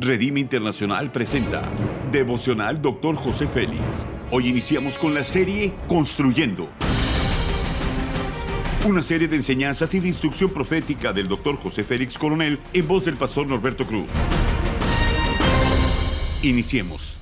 Redime Internacional presenta Devocional Dr. José Félix. Hoy iniciamos con la serie Construyendo. Una serie de enseñanzas y de instrucción profética del Dr. José Félix Coronel en voz del pastor Norberto Cruz. Iniciemos.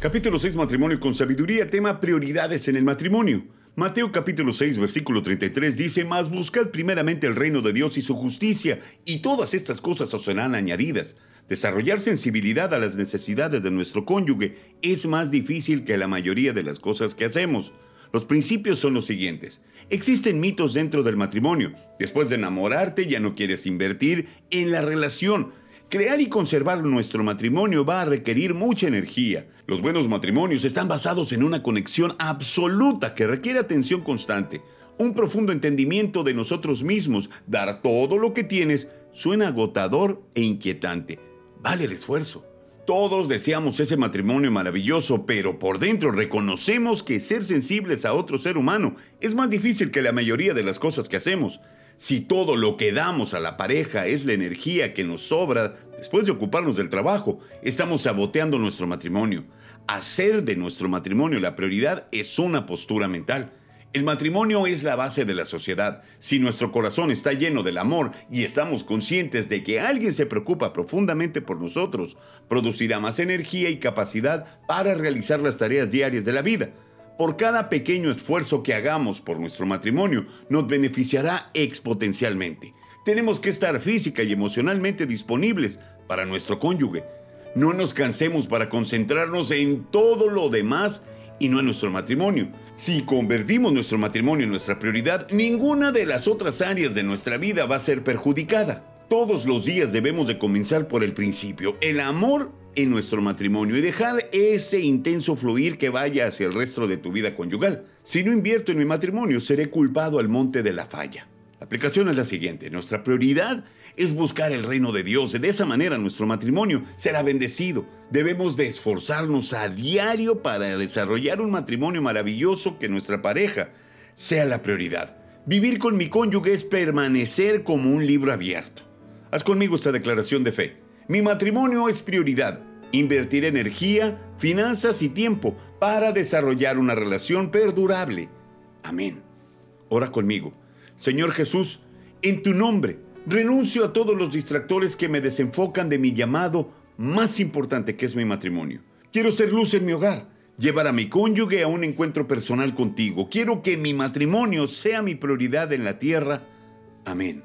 Capítulo 6 Matrimonio con sabiduría, tema prioridades en el matrimonio. Mateo capítulo 6 versículo 33 dice, Mas buscad primeramente el reino de Dios y su justicia, y todas estas cosas os serán añadidas. Desarrollar sensibilidad a las necesidades de nuestro cónyuge es más difícil que la mayoría de las cosas que hacemos. Los principios son los siguientes. Existen mitos dentro del matrimonio. Después de enamorarte ya no quieres invertir en la relación Crear y conservar nuestro matrimonio va a requerir mucha energía. Los buenos matrimonios están basados en una conexión absoluta que requiere atención constante, un profundo entendimiento de nosotros mismos. Dar todo lo que tienes suena agotador e inquietante. Vale el esfuerzo. Todos deseamos ese matrimonio maravilloso, pero por dentro reconocemos que ser sensibles a otro ser humano es más difícil que la mayoría de las cosas que hacemos. Si todo lo que damos a la pareja es la energía que nos sobra después de ocuparnos del trabajo, estamos saboteando nuestro matrimonio. Hacer de nuestro matrimonio la prioridad es una postura mental. El matrimonio es la base de la sociedad. Si nuestro corazón está lleno del amor y estamos conscientes de que alguien se preocupa profundamente por nosotros, producirá más energía y capacidad para realizar las tareas diarias de la vida. Por cada pequeño esfuerzo que hagamos por nuestro matrimonio, nos beneficiará exponencialmente. Tenemos que estar física y emocionalmente disponibles para nuestro cónyuge. No nos cansemos para concentrarnos en todo lo demás y no en nuestro matrimonio. Si convertimos nuestro matrimonio en nuestra prioridad, ninguna de las otras áreas de nuestra vida va a ser perjudicada. Todos los días debemos de comenzar por el principio, el amor en nuestro matrimonio y dejar ese intenso fluir que vaya hacia el resto de tu vida conyugal. Si no invierto en mi matrimonio, seré culpado al monte de la falla. La aplicación es la siguiente, nuestra prioridad es buscar el reino de Dios. De esa manera nuestro matrimonio será bendecido. Debemos de esforzarnos a diario para desarrollar un matrimonio maravilloso que nuestra pareja sea la prioridad. Vivir con mi cónyuge es permanecer como un libro abierto. Haz conmigo esta declaración de fe. Mi matrimonio es prioridad. Invertir energía, finanzas y tiempo para desarrollar una relación perdurable. Amén. Ora conmigo. Señor Jesús, en tu nombre, renuncio a todos los distractores que me desenfocan de mi llamado más importante que es mi matrimonio. Quiero ser luz en mi hogar, llevar a mi cónyuge a un encuentro personal contigo. Quiero que mi matrimonio sea mi prioridad en la tierra. Amén.